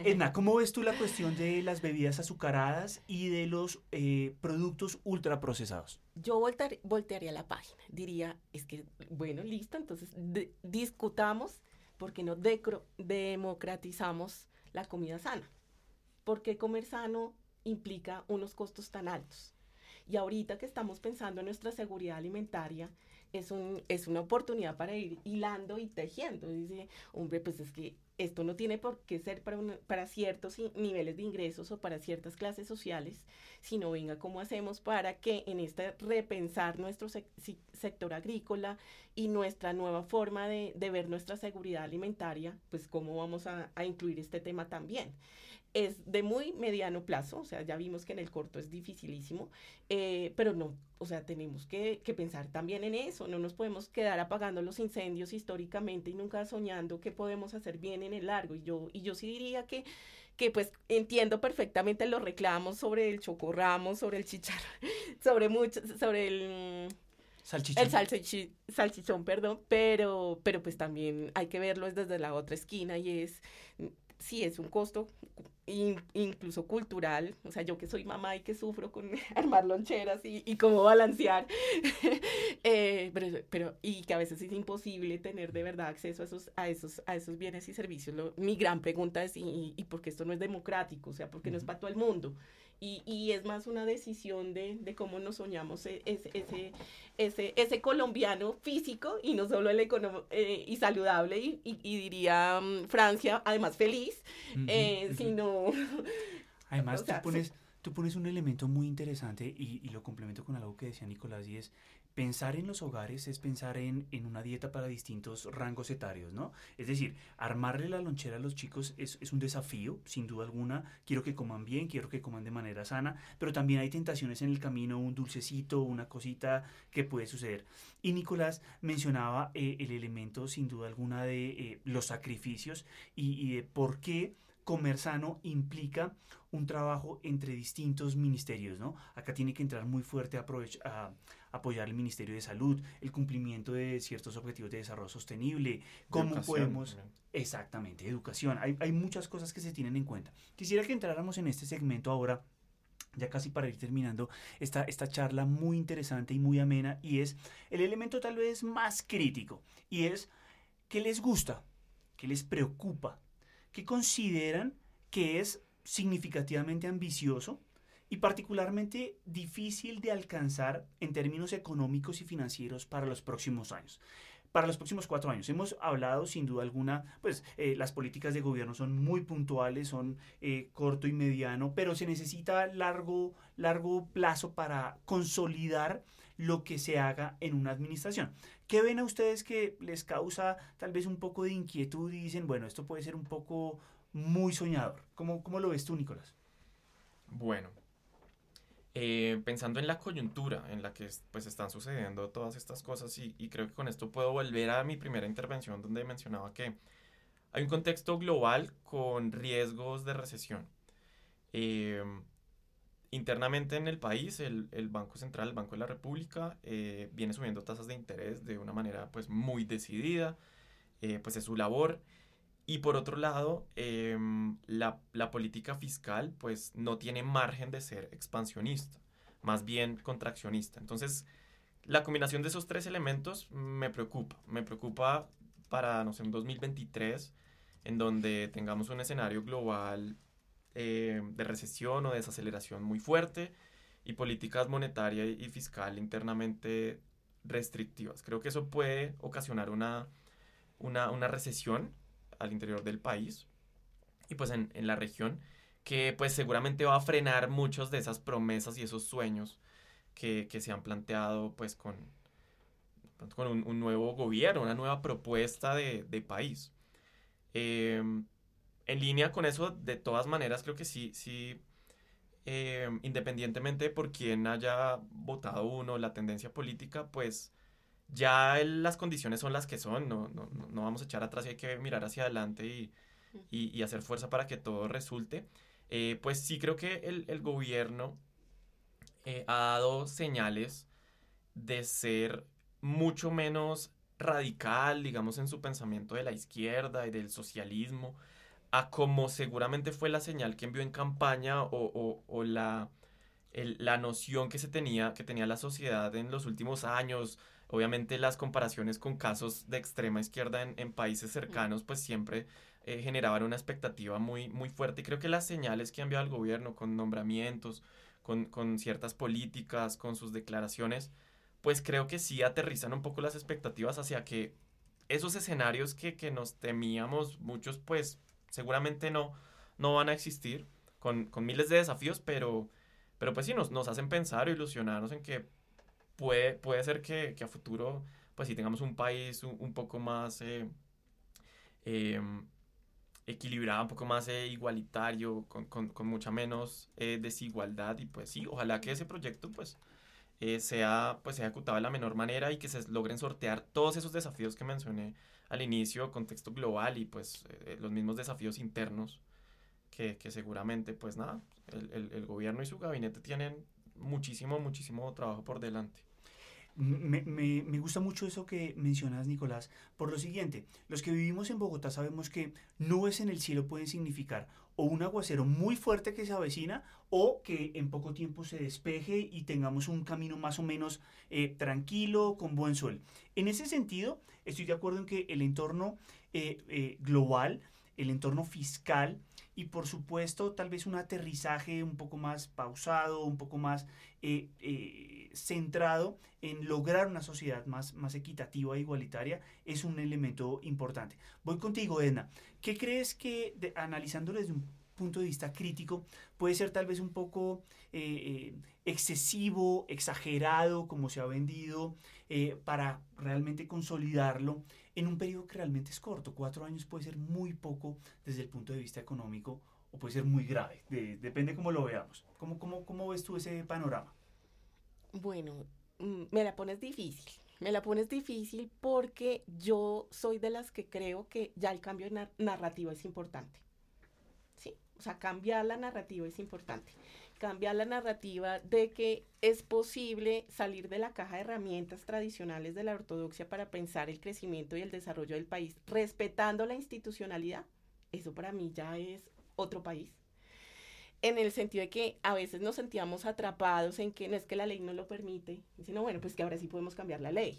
Edna, ¿cómo ves tú la cuestión de las bebidas azucaradas y de los eh, productos ultraprocesados? Yo voltearía la página, diría, es que, bueno, listo, entonces discutamos porque no democratizamos la comida sana. Porque comer sano implica unos costos tan altos. Y ahorita que estamos pensando en nuestra seguridad alimentaria, es, un, es una oportunidad para ir hilando y tejiendo. Dice, hombre, pues es que esto no tiene por qué ser para, para ciertos niveles de ingresos o para ciertas clases sociales, sino venga, ¿cómo hacemos para que en este repensar nuestro sector agrícola y nuestra nueva forma de, de, ver nuestra seguridad alimentaria, pues cómo vamos a, a incluir este tema también? Es de muy mediano plazo, o sea, ya vimos que en el corto es dificilísimo, eh, pero no, o sea, tenemos que, pensar también en eso, no nos podemos quedar apagando los incendios históricamente y nunca soñando qué podemos hacer bien en el largo. Y yo, y yo sí diría que, que pues entiendo perfectamente los reclamos sobre el chocorramo, sobre el chicharrón, sobre mucho, sobre el... Salchichón. El salchichón, perdón, pero, pero pues también hay que verlo desde la otra esquina y es sí es un costo incluso cultural, o sea, yo que soy mamá y que sufro con armar loncheras y, cómo balancear, eh, pero, y que a veces es imposible tener de verdad acceso a esos, a esos, a esos bienes y servicios. mi gran pregunta es, ¿y, y por qué esto no es democrático? O sea, ¿por qué no es para todo el mundo? Y, y, es más una decisión de, de cómo nos soñamos e, ese, ese, ese, ese, colombiano físico y no solo el eh, y saludable y, y, diría mm, Francia, además feliz, eh, sino... Además, tú, pones, tú pones un elemento muy interesante y, y, lo complemento con algo que decía Nicolás y es pensar en los hogares es pensar en, una dieta para distintos rangos etarios, ¿no? Es decir, armarle la lonchera a los chicos es, un desafío, sin duda alguna. Quiero que coman bien, quiero que coman de manera sana, pero también hay tentaciones en el camino, un dulcecito, una cosita que puede suceder. Y Nicolás mencionaba eh, el elemento, sin duda alguna, de eh, los sacrificios y, y de por qué comer sano implica un trabajo entre distintos ministerios, ¿no? Acá tiene que entrar muy fuerte a, a apoyar el Ministerio de Salud, el cumplimiento de ciertos objetivos de desarrollo sostenible, cómo podemos... Exactamente, educación. Hay, hay muchas cosas que se tienen en cuenta. Quisiera que entráramos en este segmento ahora ya casi para ir terminando esta, esta charla muy interesante y muy amena, y es el elemento tal vez más crítico, y es qué les gusta, qué les preocupa, qué consideran que es significativamente ambicioso y particularmente difícil de alcanzar en términos económicos y financieros para los próximos años. Para los próximos cuatro años. Hemos hablado sin duda alguna, pues eh, las políticas de gobierno son muy puntuales, son eh, corto y mediano, pero se necesita largo, largo plazo para consolidar lo que se haga en una administración. ¿Qué ven a ustedes que les causa tal vez un poco de inquietud y dicen, bueno, esto puede ser un poco muy soñador? ¿Cómo, cómo lo ves tú, Nicolás? Bueno, eh, pensando en la coyuntura en la que pues están sucediendo todas estas cosas y, creo que con esto puedo volver a mi primera intervención donde mencionaba que hay un contexto global con riesgos de recesión. Eh, internamente en el país, el, Banco Central, el Banco de la República, eh, viene subiendo tasas de interés de una manera pues muy decidida, pues es su labor. Y por otro lado, em, la, política fiscal pues no tiene margen de ser expansionista, más bien contraccionista. Entonces, la combinación de esos tres elementos me preocupa. Me preocupa para, no sé, un 2023, en donde tengamos un escenario global em, de recesión o desaceleración muy fuerte y políticas monetaria y fiscal internamente restrictivas. Creo que eso puede ocasionar una, una, una recesión al interior del país y pues en, la región, que pues seguramente va a frenar muchos de esas promesas y esos sueños que, se han planteado pues con, con un, nuevo gobierno, una nueva propuesta de, país. Em, en línea con eso, de todas maneras, creo que sí, sí, em, independientemente por quién haya votado uno, la tendencia política, pues ya las condiciones son las que son, no, no, no, vamos a echar atrás y hay que mirar hacia adelante y, y, hacer fuerza para que todo resulte. Eh, pues sí creo que el, el gobierno eh, ha dado señales de ser mucho menos radical, digamos, en su pensamiento de la izquierda y del socialismo, a como seguramente fue la señal que envió en campaña o, o, o la, la noción que se tenía, que tenía la sociedad en los últimos años, Obviamente las comparaciones con casos de extrema izquierda en, países cercanos pues siempre eh, generaban una expectativa muy, muy fuerte. Y creo que las señales que ha enviado el gobierno con nombramientos, con, ciertas políticas, con sus declaraciones, pues creo que sí aterrizan un poco las expectativas hacia que esos escenarios que, nos temíamos muchos pues seguramente no, no van a existir con, con miles de desafíos, pero, pero pues sí nos, nos hacen pensar o ilusionarnos en que puede, puede ser que, a futuro, pues tengamos un país un, poco más eh, em, equilibrado, un poco más eh, igualitario, con, mucha menos eh, desigualdad y pues sí, ojalá que ese proyecto pues sea, pues ejecutado de la menor manera y que se logren sortear todos esos desafíos que mencioné al inicio, contexto global y pues los mismos desafíos internos que, seguramente pues nada, el gobierno y su gabinete tienen muchísimo, muchísimo trabajo por delante. Me, gusta mucho eso que mencionas, Nicolás, por lo siguiente, los que vivimos en Bogotá sabemos que nubes en el cielo pueden significar o un aguacero muy fuerte que se avecina o que en poco tiempo se despeje y tengamos un camino más o menos eh, tranquilo, con buen sol. En ese sentido, estoy de acuerdo en que el entorno eh, eh, global, el entorno fiscal, y por supuesto tal vez un aterrizaje un poco más pausado, un poco más centrado en lograr una sociedad más, más equitativa e igualitaria es un elemento importante. Voy contigo, Edna. ¿Qué crees que, analizándolo desde un punto de vista crítico, puede ser tal vez un poco eh, excesivo, exagerado, como se ha vendido, para realmente consolidarlo en un periodo que realmente es corto. Cuatro años puede ser muy poco desde el punto de vista económico o puede ser muy grave. depende cómo lo veamos. ¿Cómo, cómo, ¿Cómo ves tú ese panorama? Bueno, mm, me la pones difícil. Me la pones difícil porque yo soy de las que creo que ya el cambio de narrativa es importante. ¿Sí? O sea, cambiar la narrativa es importante cambia la narrativa de que es posible salir de la caja de herramientas tradicionales de la ortodoxia para pensar el crecimiento y el desarrollo del país, respetando la institucionalidad. Eso para mí ya es otro país. En el sentido de que a veces nos sentíamos atrapados en que no es que la ley no lo permite, sino bueno, pues que ahora sí podemos cambiar la ley.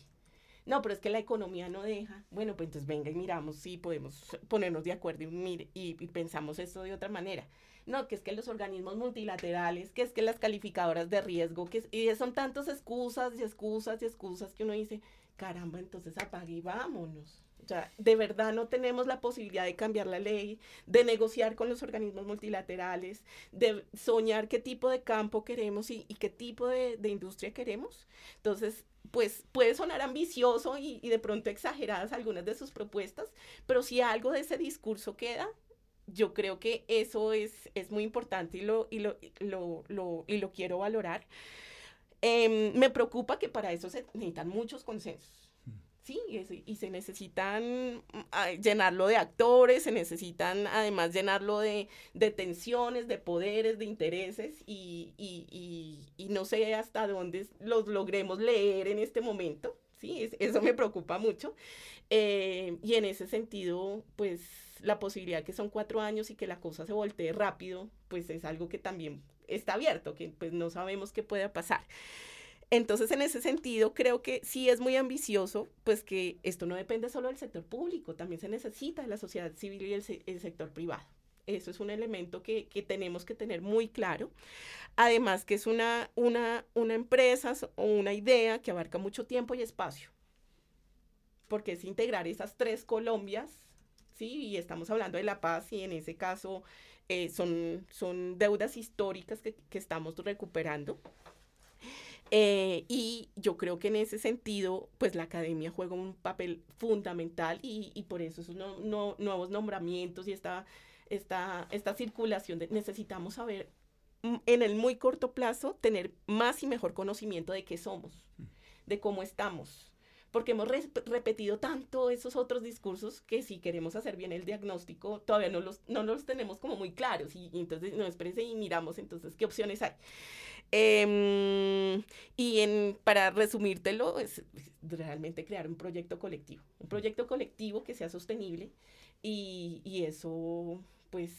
No, pero es que la economía no deja. Bueno, pues entonces venga y miramos si podemos ponernos de acuerdo y, y pensamos esto de otra manera no, que es que los organismos multilaterales, que es que las calificadoras de riesgo, que y son tantas excusas y excusas y excusas que uno dice, caramba, entonces apague y vámonos. De verdad no tenemos la posibilidad de cambiar la ley, de negociar con los organismos multilaterales, de soñar qué tipo de campo queremos y, qué tipo de, industria queremos. Entonces, pues puede sonar ambicioso y, y de pronto exageradas algunas de sus propuestas, pero si algo de ese discurso queda, yo creo que eso es, es muy importante y lo, y lo, lo, lo, y lo quiero valorar. Em, me preocupa que para eso se necesitan muchos consensos. Y, se necesitan llenarlo de actores, se necesitan además llenarlo de, de tensiones, de poderes, de intereses, y, y, y, no sé hasta dónde los logremos leer en este momento. Sí, eso me preocupa mucho. Eh, y en ese sentido, pues la posibilidad que son cuatro años y que la cosa se voltee rápido, pues es algo que también está abierto, que pues no sabemos qué pueda pasar. Entonces, en ese sentido, creo que sí es muy ambicioso, pues que esto no depende solo del sector público, también se necesita de la sociedad civil y el, sector privado. Eso es un elemento que, que, tenemos que tener muy claro. Además, que es una, una, una empresa o una idea que abarca mucho tiempo y espacio, porque es integrar esas tres Colombias ¿sí? Y estamos hablando de la paz y en ese caso eh, son, son deudas históricas que, que estamos recuperando. Eh, y yo creo que en ese sentido, pues la academia juega un papel fundamental y, y por eso esos no, no, nuevos nombramientos y esta, esta, esta circulación de, necesitamos saber mm, en el muy corto plazo tener más y mejor conocimiento de qué somos, de cómo estamos, porque hemos repetido tanto esos otros discursos que si queremos hacer bien el diagnóstico, todavía no los, no los tenemos como muy claros. Y, entonces, no, espérense y miramos entonces qué opciones hay. Em, y en, para resumírtelo, es realmente crear un proyecto colectivo, un proyecto colectivo que sea sostenible y, y eso, pues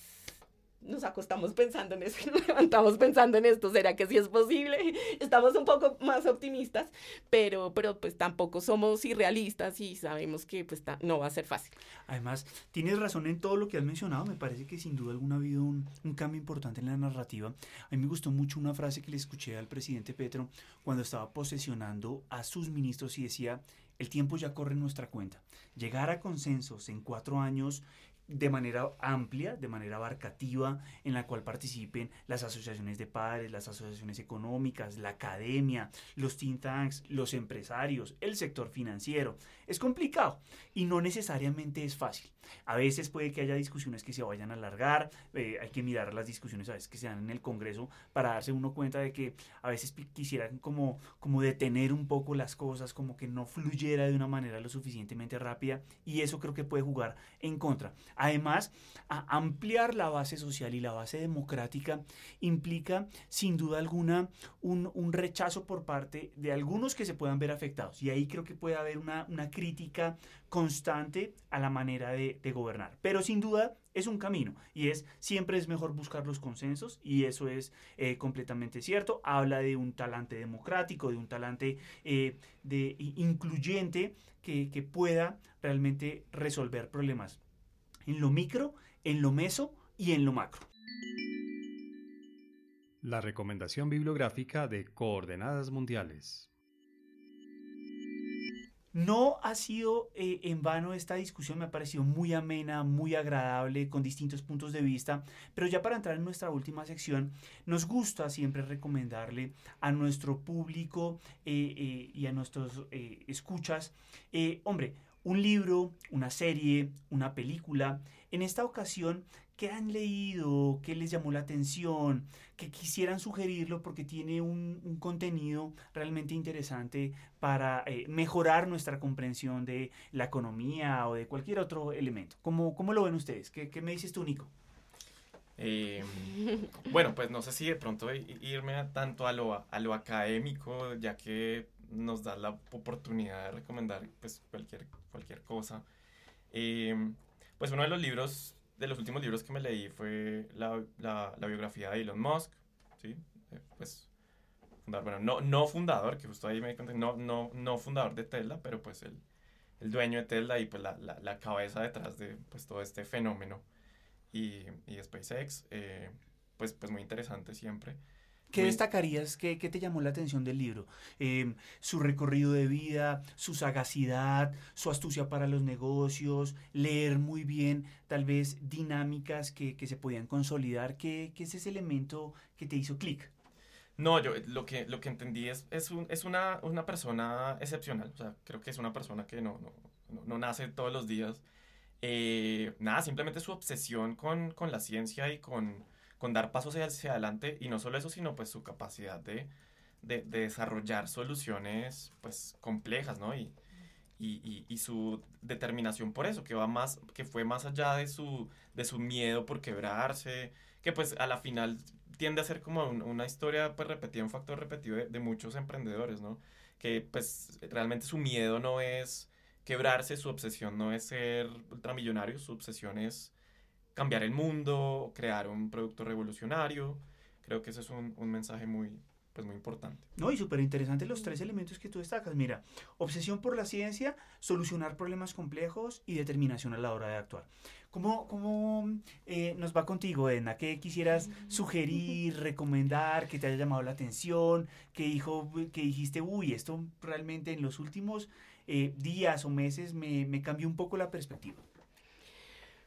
nos acostamos pensando en eso nos levantamos pensando en esto. ¿Será que sí es posible? Estamos un poco más optimistas, pero, pero pues tampoco somos irrealistas y sabemos que pues no va a ser fácil. Además, tienes razón en todo lo que has mencionado. Me parece que sin duda alguna ha habido un, un cambio importante en la narrativa. A mí me gustó mucho una frase que le escuché al presidente Petro cuando estaba posesionando a sus ministros y decía, el tiempo ya corre en nuestra cuenta. Llegar a consensos en cuatro años de manera amplia, de manera abarcativa, en la cual participen las asociaciones de padres, las asociaciones económicas, la academia, los think tanks, los empresarios, el sector financiero. Es complicado y no necesariamente es fácil. A veces puede que haya discusiones que se vayan a alargar, eh, hay que mirar las discusiones a veces que se dan en el Congreso para darse uno cuenta de que a veces quisieran como, como detener un poco las cosas, como que no fluyera de una manera lo suficientemente rápida y eso creo que puede jugar en contra. Además, ampliar la base social y la base democrática implica sin duda alguna un, rechazo por parte de algunos que se puedan ver afectados y ahí creo que puede haber una, una crítica constante a la manera de, gobernar. Pero sin duda es un camino y es siempre es mejor buscar los consensos y eso es eh, completamente cierto. Habla de un talante democrático, de un talante eh, de, incluyente que, que pueda realmente resolver problemas en lo micro, en lo meso y en lo macro. La recomendación bibliográfica de Coordenadas Mundiales. No ha sido eh, en vano esta discusión, me ha parecido muy amena, muy agradable, con distintos puntos de vista, pero ya para entrar en nuestra última sección, nos gusta siempre recomendarle a nuestro público eh, eh, y a nuestros escuchas, hombre, un libro, una serie, una película. En esta ocasión ¿Qué han leído? ¿Qué les llamó la atención? Que quisieran sugerirlo porque tiene un, contenido realmente interesante para eh, mejorar nuestra comprensión de la economía o de cualquier otro elemento. ¿Cómo, cómo lo ven ustedes? ¿Qué, qué me dices tú, Nico? Eh, bueno, pues no sé si de pronto irme a, tanto a lo, a lo académico, ya que nos da la oportunidad de recomendar pues, cualquier, cualquier cosa. Eh, pues uno de los libros de los últimos libros que me leí fue la, la, biografía de Elon Musk, ¿sí? Eh, pues, fundador, bueno, no, no fundador, que justo ahí me conté, no, no, no fundador de Tesla, pero pues el, el dueño de Tesla y pues la, la, la, cabeza detrás de pues todo este fenómeno y, y SpaceX, eh, pues, pues muy interesante siempre. ¿Qué destacarías? ¿Qué, ¿Qué, te llamó la atención del libro? Em, su recorrido de vida, su sagacidad, su astucia para los negocios, leer muy bien, tal vez dinámicas que, que se podían consolidar. ¿Qué, ¿Qué, es ese elemento que te hizo clic? No, yo lo que, lo que entendí es, es, un, es una, una, persona excepcional. O sea, creo que es una persona que no, no, no, nace todos los días. eh, nada, simplemente su obsesión con, con la ciencia y con, con, dar pasos hacia adelante, y no solo eso, sino pues su capacidad de, de, de desarrollar soluciones pues complejas, ¿no? Y, y, y, su determinación por eso, que va más, que fue más allá de su, de su miedo por quebrarse, que pues a la final tiende a ser como una historia pues repetida, un factor repetido de, de, muchos emprendedores, ¿no? Que pues realmente su miedo no es quebrarse, su obsesión no es ser ultramillonario, su obsesión es cambiar el mundo, crear un producto revolucionario. Creo que ese es un, mensaje muy, pues muy importante. No, y súper interesante los tres elementos que tú destacas. Mira, obsesión por la ciencia, solucionar problemas complejos y determinación a la hora de actuar. ¿Cómo, cómo eh, nos va contigo, Edna? ¿Qué quisieras sugerir, recomendar, que te haya llamado la atención? ¿Qué, dijo, que dijiste, uy, esto realmente en los últimos eh, días o meses me, me cambió un poco la perspectiva?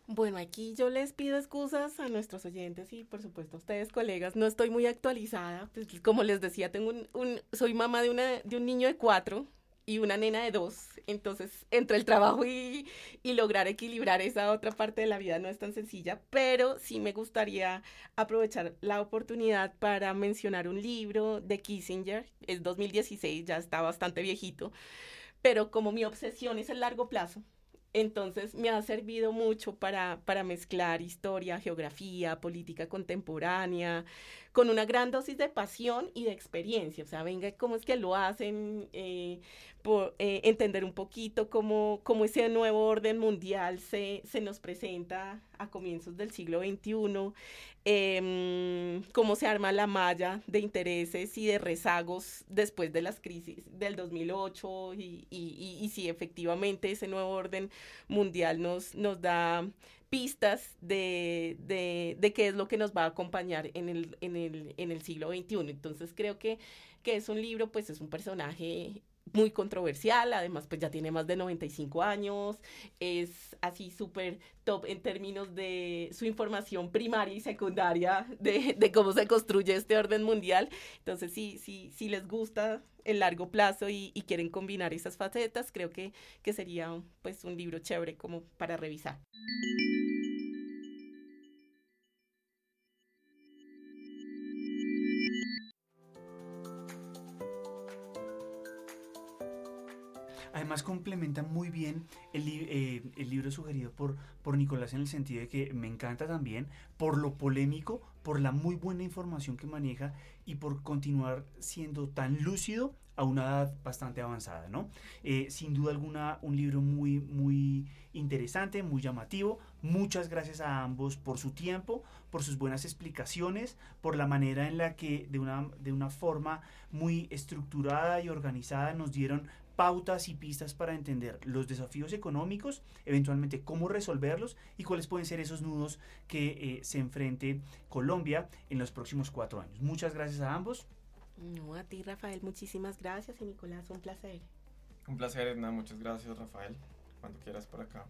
Bueno, aquí yo les pido excusas a nuestros oyentes y por supuesto a ustedes, colegas. No estoy muy actualizada. Pues, como les decía, tengo un, un, soy mamá de, una, de un niño de cuatro y una nena de dos. Entonces, entre el trabajo y, y, lograr equilibrar esa otra parte de la vida no es tan sencilla, pero sí me gustaría aprovechar la oportunidad para mencionar un libro de Kissinger. Es 2016, ya está bastante viejito, pero como mi obsesión es el largo plazo, entonces me ha servido mucho para, para mezclar historia, geografía, política contemporánea, con una gran dosis de pasión y de experiencia. O sea, venga, cómo es que lo hacen, eh, por, eh, entender un poquito cómo, cómo ese nuevo orden mundial se, se nos presenta a comienzos del siglo XXI, eh, cómo se arma la malla de intereses y de rezagos después de las crisis del 2008 y, y, y, si efectivamente ese nuevo orden mundial nos, nos da pistas de, de, de, qué es lo que nos va a acompañar en el, en el, en el siglo XXI. Entonces creo que, que es un libro, pues es un personaje muy controversial, además pues ya tiene más de 95 años, es así súper top en términos de su información primaria y secundaria de, de, cómo se construye este orden mundial. Entonces sí, sí, sí les gusta el largo plazo y, y quieren combinar esas facetas, creo que, que sería pues un libro chévere como para revisar. Complementa muy bien el, eh, libro sugerido por, por Nicolás en el sentido de que me encanta también por lo polémico, por la muy buena información que maneja y por continuar siendo tan lúcido a una edad bastante avanzada, ¿no? Eh, sin duda alguna, un libro muy, muy interesante, muy llamativo. Muchas gracias a ambos por su tiempo, por sus buenas explicaciones, por la manera en la que de una, de una forma muy estructurada y organizada nos dieron pautas y pistas para entender los desafíos económicos, eventualmente cómo resolverlos y cuáles pueden ser esos nudos que eh, se enfrente Colombia en los próximos cuatro años. Muchas gracias a ambos. No, a ti Rafael, muchísimas gracias y Nicolás, un placer. Un placer, Edna, muchas gracias Rafael. Cuando quieras por acá,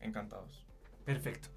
encantados. Perfecto.